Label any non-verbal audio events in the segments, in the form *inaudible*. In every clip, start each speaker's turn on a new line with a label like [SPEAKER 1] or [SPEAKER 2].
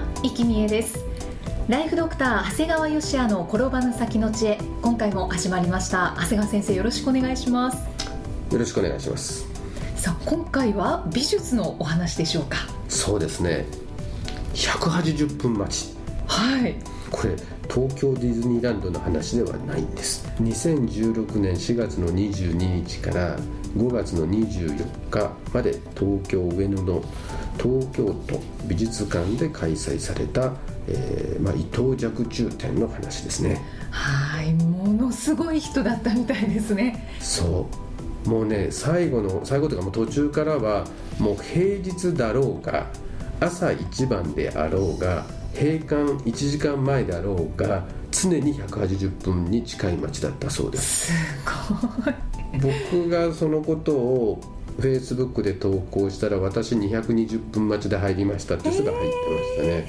[SPEAKER 1] は、生きみえです。ライフドクター長谷川芳也の転ばぬ先の知恵。今回も始まりました。長谷川先生よろしくお願いします。
[SPEAKER 2] よろしくお願いします。
[SPEAKER 1] さあ今回は美術のお話でしょうか。
[SPEAKER 2] そうですね。180分待ち
[SPEAKER 1] はい。
[SPEAKER 2] これ東京ディズニーランドの話ではないんです。2016年4月の22日から5月の24日まで東京上野の東京都美術館で開催された、えーまあ、伊藤若冲展の話ですね。
[SPEAKER 1] はいものすごい人だったみたいですね。
[SPEAKER 2] そう。もうね最後の最後というかもう途中からはもう平日だろうが朝一番であろうが閉館1時間前であろうが常に180分に近い街だったそうです。
[SPEAKER 1] すごい。
[SPEAKER 2] 僕がそのことをフェイスブックで投稿したら私220分待ちで入りましたってすぐ入ってましたね、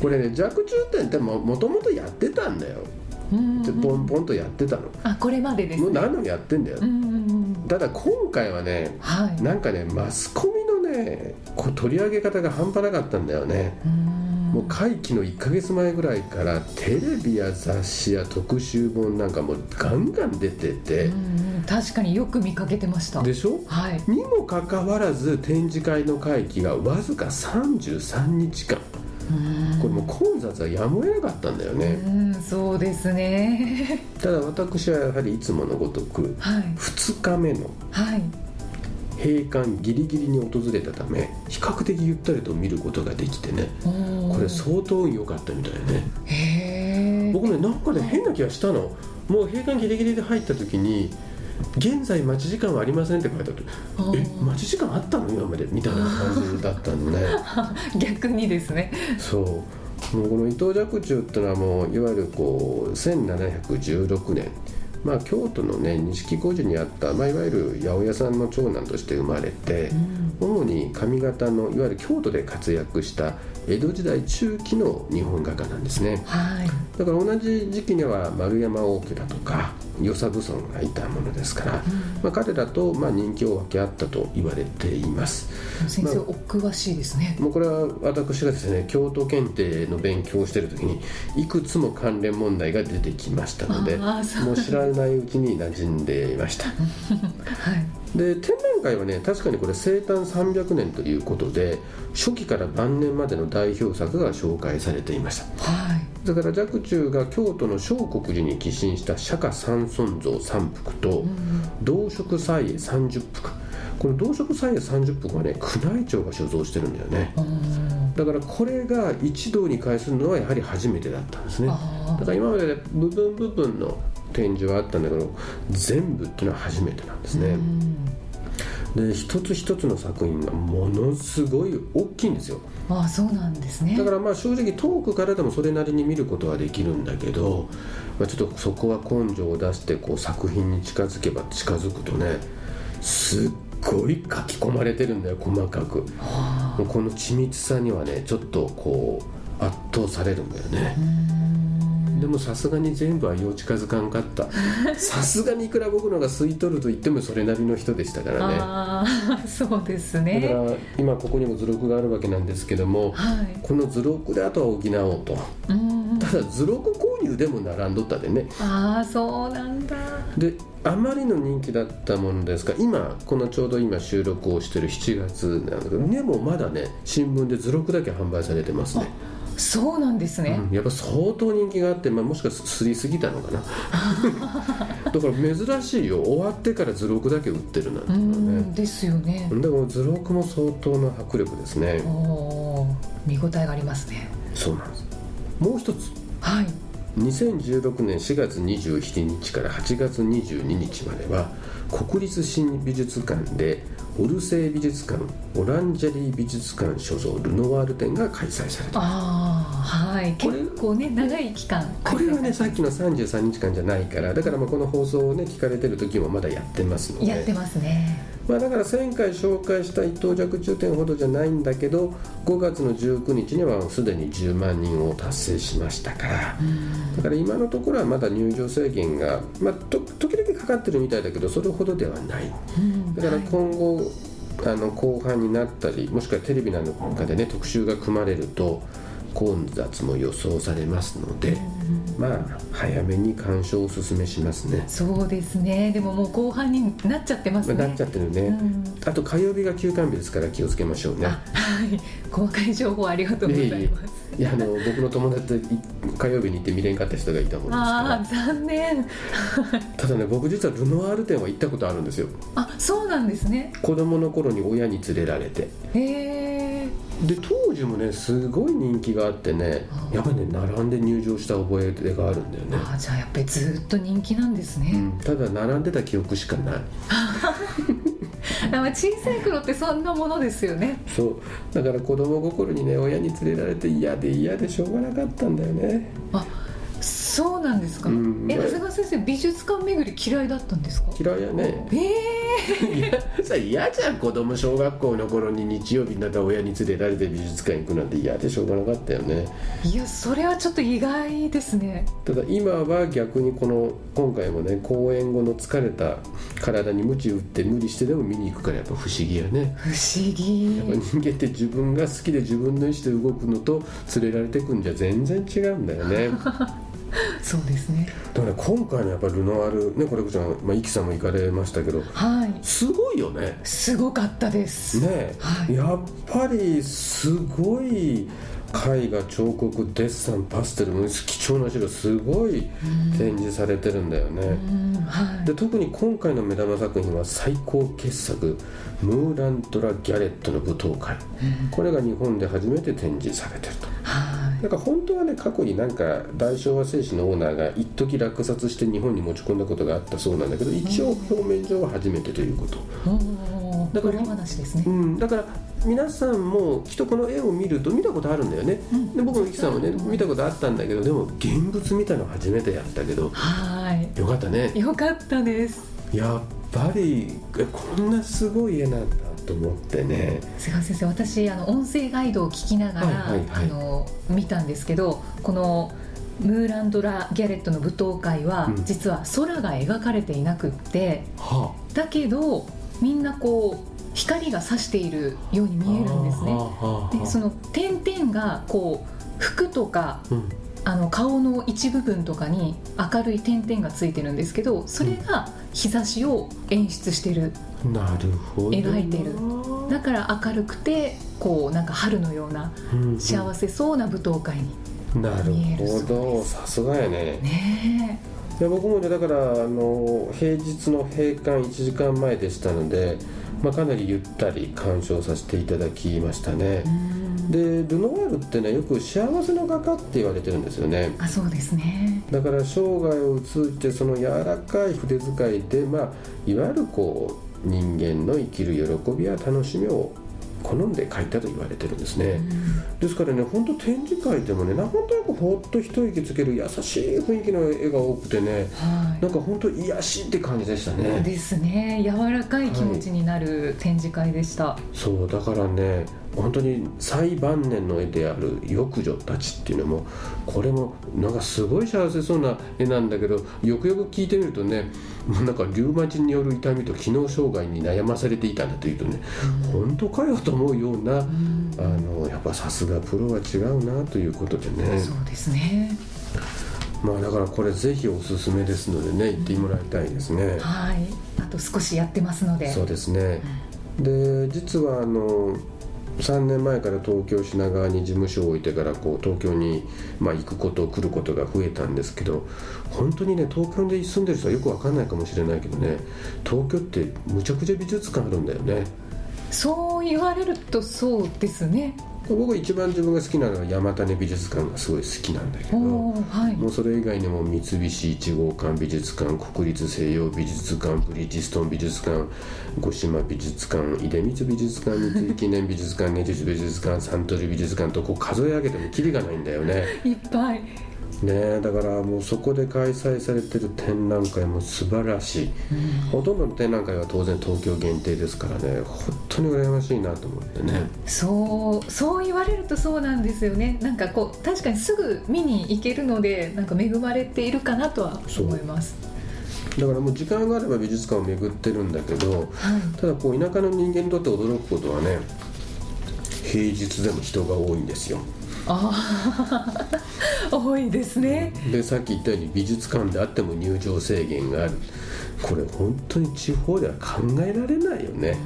[SPEAKER 2] これね若冲展ってももともとやってたんだよ。
[SPEAKER 1] うん
[SPEAKER 2] でポンポンとやってたの。
[SPEAKER 1] あこれまでですね。
[SPEAKER 2] もう何度もやってんだよ。
[SPEAKER 1] うんうんうん。
[SPEAKER 2] ただ今回はね
[SPEAKER 1] はい。
[SPEAKER 2] なんかねマスコミのねこう取り上げ方が半端なかったんだよね。
[SPEAKER 1] うん。
[SPEAKER 2] もう会期の1ヶ月前ぐらいからテレビや雑誌や特集本なんかもうガンガン出てて
[SPEAKER 1] うんうん確かによく見かけてました。
[SPEAKER 2] でしょ？
[SPEAKER 1] はい。
[SPEAKER 2] にもかかわらず展示会の会期がわずか33日間
[SPEAKER 1] うん
[SPEAKER 2] これもう混雑はやむを得なかったんだよね。
[SPEAKER 1] うんそうですね。
[SPEAKER 2] ただ私はやはりいつものごとく
[SPEAKER 1] はい。
[SPEAKER 2] 2日目の
[SPEAKER 1] はい。
[SPEAKER 2] 閉館ギリギリに訪れたため比較的ゆったりと見ることができてね。これ相当運良かったみたいね。
[SPEAKER 1] へえ
[SPEAKER 2] 僕ねなんかね変な気がしたの。もう閉館ギリギリで入った時に「現在待ち時間はありません」って書いてあるえ待ち時間あったの？今まで？みたいな感じだったのね。*laughs*
[SPEAKER 1] 逆にですね。
[SPEAKER 2] そう。もうこの伊藤若冲っていうのはもういわゆるこう1716年。まあ京都のね錦小路にあった、まあ、いわゆる八百屋さんの長男として生まれて、主に上方のいわゆる京都で活躍した江戸時代中期の日本画家なんですね。
[SPEAKER 1] はい。
[SPEAKER 2] だから同じ時期には丸山大家だとか与謝蕪村がいたものですから、まあ、彼らとまあ人気を分け合ったと言われています。
[SPEAKER 1] 先生、
[SPEAKER 2] まあ
[SPEAKER 1] お詳しいですね。
[SPEAKER 2] もうこれは私がですね京都検定の勉強をしている時にいくつも関連問題が出てきましたのでもう知らないうちに馴染んでいました。*laughs*
[SPEAKER 1] はい。
[SPEAKER 2] で展覧会はね確かにこれ生誕300年ということで初期から晩年までの代表作が紹介されていました。
[SPEAKER 1] はい
[SPEAKER 2] だから若冲が京都の聖国寺に寄進した釈迦三尊像3幅と動植祭絵30幅この動植祭絵30幅はね宮内庁が所蔵してるんだよね。
[SPEAKER 1] うん
[SPEAKER 2] だからこれが一堂に会するのはやはり初めてだったんですね。
[SPEAKER 1] あ
[SPEAKER 2] だから今までで部分部分の展示はあったんだけど全部っていうのは初めてなんです
[SPEAKER 1] ー
[SPEAKER 2] ね。
[SPEAKER 1] うん
[SPEAKER 2] で一つ一つの作品がものすごい大きいんですよ。
[SPEAKER 1] あそうなんですね。
[SPEAKER 2] だからまあ正直遠くからでもそれなりに見ることはできるんだけど、まあ、ちょっとそこは根性を出してこう作品に近づけば近づくとねすっごい書き込まれてるんだよ細かく。
[SPEAKER 1] は
[SPEAKER 2] もうこの緻密さにはねちょっとこう圧倒されるんだよね。
[SPEAKER 1] あうん
[SPEAKER 2] でもさすがに全部はよう近づかんかった。*laughs* さすがにいくら僕のが吸い取ると言ってもそれなりの人でしたからね。
[SPEAKER 1] ああそうです
[SPEAKER 2] だか
[SPEAKER 1] ね
[SPEAKER 2] ら今ここにも図録があるわけなんですけども
[SPEAKER 1] はい。
[SPEAKER 2] この図録であとは補おうと。
[SPEAKER 1] うん
[SPEAKER 2] ただ図録購入でも並んどったでね。
[SPEAKER 1] ああそうなんだ。
[SPEAKER 2] であまりの人気だったものですが今このちょうど今収録をしてる7月なんだけどでもまだね新聞で図録だけ販売されてますね、
[SPEAKER 1] そうなんですね、
[SPEAKER 2] うん、やっぱ相当人気があって、まあ、もしかすりすぎたのかな。*laughs* だから珍しいよ。終わってから図録だけ売ってるなんて
[SPEAKER 1] う
[SPEAKER 2] いうのはね。
[SPEAKER 1] んですよね。
[SPEAKER 2] だから図録も相当な迫力ですね。
[SPEAKER 1] 見応えがありますね。
[SPEAKER 2] そうなんです。もう一つ。
[SPEAKER 1] はい。
[SPEAKER 2] 2016年4月27日から8月22日までは国立新美術館でオルセー美術館オランジェリー美術館所蔵ルノワール展が開催されています
[SPEAKER 1] ああはい。結構ね長い期間。
[SPEAKER 2] これはねさっきの33日間じゃないからだからまあこの放送をね聞かれてる時もまだやってますので。
[SPEAKER 1] やってますね。
[SPEAKER 2] まあ、だから前回紹介した一等弱中点ほどじゃないんだけど5月の19日にはすでに10万人を達成しましたから。だから今のところはまだ入場制限が、まあ、と時々かかってるみたいだけどそれほどではない。
[SPEAKER 1] うん。
[SPEAKER 2] だから
[SPEAKER 1] はい。
[SPEAKER 2] 今後、あの後半になったりもしくはテレビなんかでね特集が組まれると混雑も予想されますので、まあ早めに鑑賞をお勧めしますね。
[SPEAKER 1] そうですね。でももう後半になっちゃってますね。
[SPEAKER 2] まあなっちゃってるね、
[SPEAKER 1] うん。
[SPEAKER 2] あと火曜日が休館日ですから気をつけましょうね。
[SPEAKER 1] あはい。細かい情報ありがとうございます。
[SPEAKER 2] いやあの僕の友達火曜日に行って見れんかった人がいたもんですか
[SPEAKER 1] ああ残念。
[SPEAKER 2] らただね僕実はルノワール店は行ったことあるんですよ。
[SPEAKER 1] あそうなんですね。
[SPEAKER 2] 子供の頃に親に連れられて。
[SPEAKER 1] へえ
[SPEAKER 2] で当時もねすごい人気があってねやっぱりね並んで入場した覚えがあるんだよね、
[SPEAKER 1] あじゃあやっぱりずっと人気なんですね、
[SPEAKER 2] うん、ただ並んでた記憶しかない。*laughs*
[SPEAKER 1] あ小さい頃ってそんなものですよね。
[SPEAKER 2] そう。だから子供心にね親に連れられて嫌で嫌でしょうがなかったんだよね。
[SPEAKER 1] あそうなんですか、
[SPEAKER 2] うん。
[SPEAKER 1] え長谷川先生美術館巡り嫌いだったんですか？
[SPEAKER 2] 嫌いやね。
[SPEAKER 1] え
[SPEAKER 2] いやさ嫌じゃん子供小学校の頃に日曜日になったら親に連れられて美術館行くなんて嫌でしょうがなかったよね。
[SPEAKER 1] ー、いやそれはちょっと意外ですね。
[SPEAKER 2] ただ今は逆にこの今回もね公演後の疲れた体に鞭打って無理してでも見に行くからやっぱ不思議やね。
[SPEAKER 1] 不思議。
[SPEAKER 2] やっぱ人間って自分が好きで自分の意思で動くのと連れられてくんじゃ全然違うんだよね *laughs*
[SPEAKER 1] そうですね。
[SPEAKER 2] だから今回のやっぱルノワールねこれこちゃん、まあ、イキさんも行かれましたけど
[SPEAKER 1] はい。
[SPEAKER 2] すごいよね。
[SPEAKER 1] すごかったです、
[SPEAKER 2] ね、
[SPEAKER 1] はい。
[SPEAKER 2] やっぱりすごい絵画彫刻デッサンパステルも貴重な資料すごい展示されてるんだよね、
[SPEAKER 1] うんはい。
[SPEAKER 2] で特に今回の目玉作品は最高傑作「ムーランドラ・ギャレットの舞踏会」これが日本で初めて展示されてると。
[SPEAKER 1] はい
[SPEAKER 2] だから本当はね過去になんか大昭和製紙のオーナーが一時落札して日本に持ち込んだことがあったそうなんだけど一応表面上は初めてということ。だから
[SPEAKER 1] 裏話ですね。
[SPEAKER 2] うん、だから皆さんもきっとこの絵を見ると見たことあるんだよね、
[SPEAKER 1] うん。
[SPEAKER 2] で僕もイキさんもね
[SPEAKER 1] うん。
[SPEAKER 2] 見たことあったんだけどでも現物見たの初めてやったけど
[SPEAKER 1] はい。
[SPEAKER 2] よかったね。
[SPEAKER 1] よかったです。
[SPEAKER 2] やっぱりえこんなすごい絵なんだと思ってね。
[SPEAKER 1] 菅原先生私あの音声ガイドを聞きながら、
[SPEAKER 2] はいはいはい。
[SPEAKER 1] あの見たんですけどこのムーランドラ・ギャレットの舞踏会は、
[SPEAKER 2] うん。
[SPEAKER 1] 実は空が描かれていなくって
[SPEAKER 2] は
[SPEAKER 1] だけどみんなこう光が差しているように見えるんですね。でそ
[SPEAKER 2] の、
[SPEAKER 1] の点々がこう服とか
[SPEAKER 2] うん。
[SPEAKER 1] あの顔の一部分とかに明るい点々がついてるんですけどそれが日差しを演出してる
[SPEAKER 2] なるほど。
[SPEAKER 1] 描いてる。だから明るくてこうなんか春のような
[SPEAKER 2] うん
[SPEAKER 1] 幸せそうな舞踏会に
[SPEAKER 2] なる
[SPEAKER 1] 見える。そう
[SPEAKER 2] ほど。
[SPEAKER 1] です
[SPEAKER 2] さすがやね。
[SPEAKER 1] ね
[SPEAKER 2] いや僕もねだからあの平日の閉館1時間前でしたので、まあ、かなりゆったり鑑賞させていただきましたね。でルノワールってねよく幸せの画家って言われてるんですよね。
[SPEAKER 1] あそうですね。
[SPEAKER 2] だから生涯を通じてその柔らかい筆使いで、まあ、いわゆるこう人間の生きる喜びや楽しみを好んで描いたと言われてるんですね、ですからね本当展示会でもねなんとなくほっと一息つける優しい雰囲気の絵が多くてね
[SPEAKER 1] は
[SPEAKER 2] なんか本当癒しって感じでした
[SPEAKER 1] い
[SPEAKER 2] ね
[SPEAKER 1] ですね。柔らかい気持ちになる展示会でした、
[SPEAKER 2] そうだからね本当に最晩年の絵である「浴女たち」っていうのもこれもなんかすごい幸せそうな絵なんだけどよくよく聞いてみるとねもうなんかリュウマチによる痛みと機能障害に悩まされていたんだというとね本当かよと思うような
[SPEAKER 1] うん。
[SPEAKER 2] あのやっぱさすがプロは違うなということでね。
[SPEAKER 1] そうですね。
[SPEAKER 2] まあだからこれぜひおすすめですのでね行ってもらいたいですね。
[SPEAKER 1] はい。あと少しやってますので。
[SPEAKER 2] そうですね、で実はあの3年前から東京品川に事務所を置いてからこう東京に、まあ、行くこと来ることが増えたんですけど本当にね東京で住んでる人はよく分かんないかもしれないけどね東京ってむちゃくちゃ美術館あるんだよね。
[SPEAKER 1] そう言われるとそうですね。
[SPEAKER 2] 僕一番自分が好きなのは山種美術館がすごい好きなんだけど
[SPEAKER 1] はい。
[SPEAKER 2] もうそれ以外にも三菱一号館美術館国立西洋美術館ブリヂストン美術館五島美術館出光美術館三井記念美術館根岸美術館サントリー美術館とこう数え上げてもキリがないんだよね。
[SPEAKER 1] いっぱい
[SPEAKER 2] ね。えだからもうそこで開催されてる展覧会も素晴らしい、ほとんどの展覧会は当然東京限定ですからね。本当に羨ましいなと思ってね。
[SPEAKER 1] そうそう言われるとそうなんですよね。なんかこう確かにすぐ見に行けるのでなんか恵まれているかなとは思います。
[SPEAKER 2] だからもう時間があれば美術館を巡ってるんだけど
[SPEAKER 1] はい。
[SPEAKER 2] ただこう田舎の人間にとって驚くことはね平日でも人が多いんですよ
[SPEAKER 1] ああ *laughs* 多いですね。
[SPEAKER 2] でさっき言ったように美術館であっても入場制限がある。これ本当に地方では考えられないよね。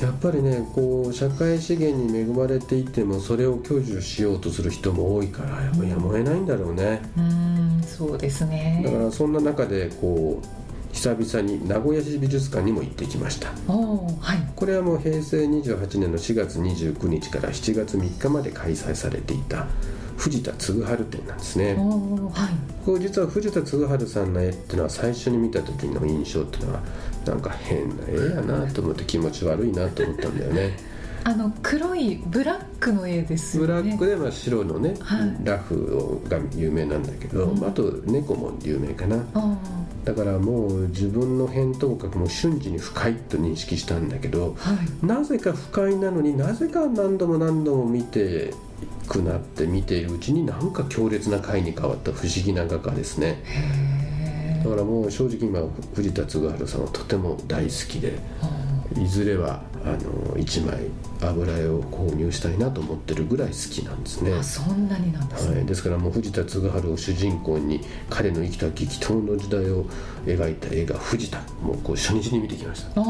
[SPEAKER 2] やっぱりねこう社会資源に恵まれていてもそれを享受しようとする人も多いからやっぱやむを得ないんだろうね。
[SPEAKER 1] うん。そうですね。
[SPEAKER 2] だからそんな中でこう久々に名古屋市美術館にも行ってきました。
[SPEAKER 1] はい。
[SPEAKER 2] これはもう平成28年の4月29日から7月3日まで開催されていた藤田嗣治展なんですね。
[SPEAKER 1] はい。
[SPEAKER 2] こう実は藤田嗣治さんの絵っていうのは最初に見た時の印象っていうのはなんか変な絵やなと思って気持ち悪いなと思ったんだよね
[SPEAKER 1] あの黒いブラックの絵ですよ
[SPEAKER 2] ブ
[SPEAKER 1] ね
[SPEAKER 2] ラックでまあ白のね、
[SPEAKER 1] はい。
[SPEAKER 2] ラフが有名なんだけど、
[SPEAKER 1] うん。
[SPEAKER 2] あと猫も有名かな。
[SPEAKER 1] あ
[SPEAKER 2] だからもう自分の扁桃核も瞬時に不快と認識したんだけど
[SPEAKER 1] ーはい。
[SPEAKER 2] なぜか不快なのになぜか何度も何度も見てくなって見ているうちになんか強烈な回に変わった不思議な画家ですね。
[SPEAKER 1] へ
[SPEAKER 2] だからもう正直今藤田嗣治さんはとても大好きで
[SPEAKER 1] ー
[SPEAKER 2] いずれはあの1枚油絵を購入したいなと思ってるぐらい好きなんですね。
[SPEAKER 1] あそんなになんですね、
[SPEAKER 2] はい、ですからもう藤田嗣治を主人公に彼の生きた激闘の時代を描いた映画「藤田」もうこう初日に見てきました、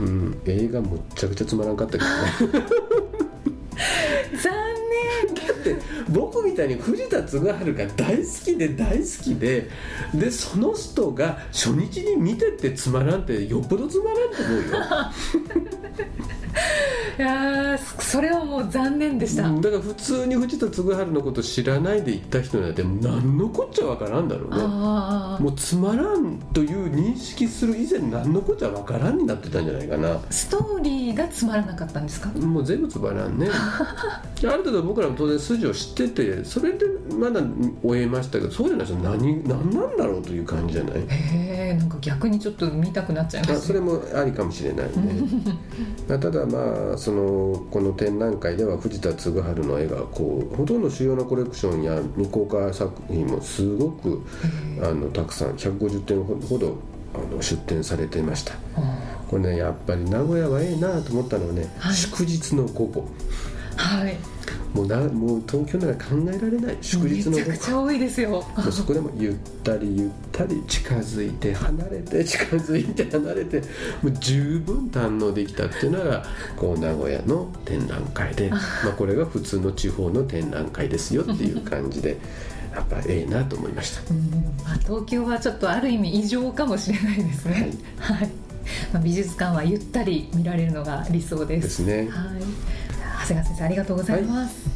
[SPEAKER 2] うん、映画むっちゃくちゃつまらんかったけどね。*laughs*
[SPEAKER 1] 残
[SPEAKER 2] 僕みたいに藤田嗣治が大好きで大好きででその人が初日に見てってつまらんってよっぽどつまらんと思うよ。*laughs*
[SPEAKER 1] いやーそれはもう残念でした、
[SPEAKER 2] うんだから普通に藤田嗣治のこと知らないで行った人なんて何のこっちゃわからんだろうね。
[SPEAKER 1] あ
[SPEAKER 2] もうつまらんという認識する以前何のこっちゃわからんになってたんじゃないかな。
[SPEAKER 1] あストーリーがつまらなかったんですか？
[SPEAKER 2] もう全部つまらんね。*laughs* ある程度僕らも当然筋を知っててそれでまだ終えましたけどそうじゃない人何何なんだろうという感じじゃない？
[SPEAKER 1] へえんか逆にちょっと見たくなっちゃいま
[SPEAKER 2] あ
[SPEAKER 1] す
[SPEAKER 2] それもありかもしれないね。*laughs* まあただまあそのこの展覧会では藤田嗣治の絵がこうほとんど主要なコレクションや未公開作品もすごくあのたくさん150点ほどあの出展されていました。これねやっぱり名古屋はええなと思ったのはね、
[SPEAKER 1] はい。
[SPEAKER 2] 祝日の午後。
[SPEAKER 1] はい
[SPEAKER 2] もうなもう東京なら考えられない祝日の
[SPEAKER 1] めちゃくちゃ多いですよ。
[SPEAKER 2] もうそこでもゆったりゆったり近づいて離れて近づいて離れてもう十分堪能できたっていうのがこう名古屋の展覧会でまあ、これが普通の地方の展覧会ですよっていう感じでやっぱええなと思いました。
[SPEAKER 1] うんまあ、東京はちょっとある意味異常かもしれないですね。はい、まあ、美術館はゆったり見られるのが理想です。
[SPEAKER 2] ですね。
[SPEAKER 1] はい、長谷川先生ありがとうございます、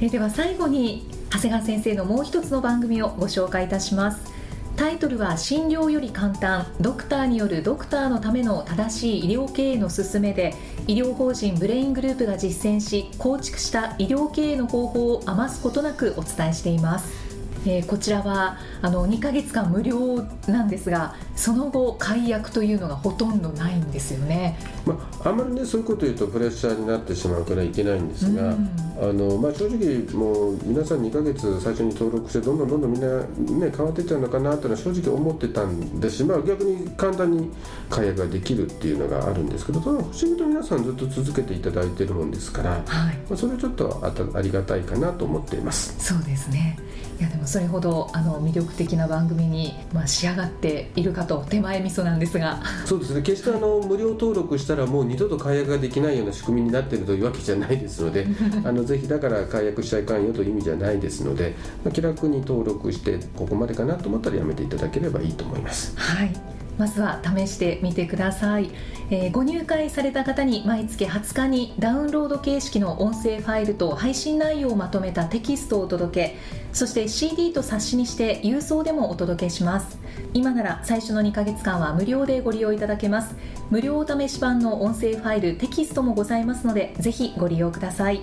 [SPEAKER 1] えでは最後に長谷川先生のもう一つの番組をご紹介いたします。タイトルは診療より簡単。ドクターによるドクターのための正しい医療経営の勧めで医療法人ブレイングループが実践し構築した医療経営の方法を余すことなくお伝えしています。えーこちらはあの2ヶ月間無料なんですがその後解約というのがほとんどないんですよね。
[SPEAKER 2] まあ、あんまりねそういうこと言うとプレッシャーになってしまうからいけないんですが、
[SPEAKER 1] うん
[SPEAKER 2] あのまあ、正直もう皆さん2ヶ月最初に登録してどんどんどんどんみんな、ね、変わっていっちゃうのかなっていうのは正直思ってたんですし、まあ、逆に簡単に解約ができるっていうのがあるんですけどただ不思議と皆さんずっと続けていただいてるもんですから、ま
[SPEAKER 1] はい。
[SPEAKER 2] あ、それちょっとあたありがたいかなと思っています。
[SPEAKER 1] そうですね。いやでもそれほどあの魅力的な番組に、まあ、仕上がっているかと手前味噌なんですが。
[SPEAKER 2] そうですね。決してあの無料登録したらもう二度と解約ができないような仕組みになっているというわけじゃないですので *laughs* あのぜひだから解約しちゃいかんよという意味じゃないですので、まあ、気楽に登録してここまでかなと思ったらやめていただければいいと思います。
[SPEAKER 1] はい。まずは試してみてください、えー、ご入会された方に毎月20日にダウンロード形式の音声ファイルと配信内容をまとめたテキストをお届けそして CD と冊子にして郵送でもお届けします。今なら最初の2ヶ月間は無料でご利用いただけます。無料お試し版の音声ファイルテキストもございますのでぜひご利用ください。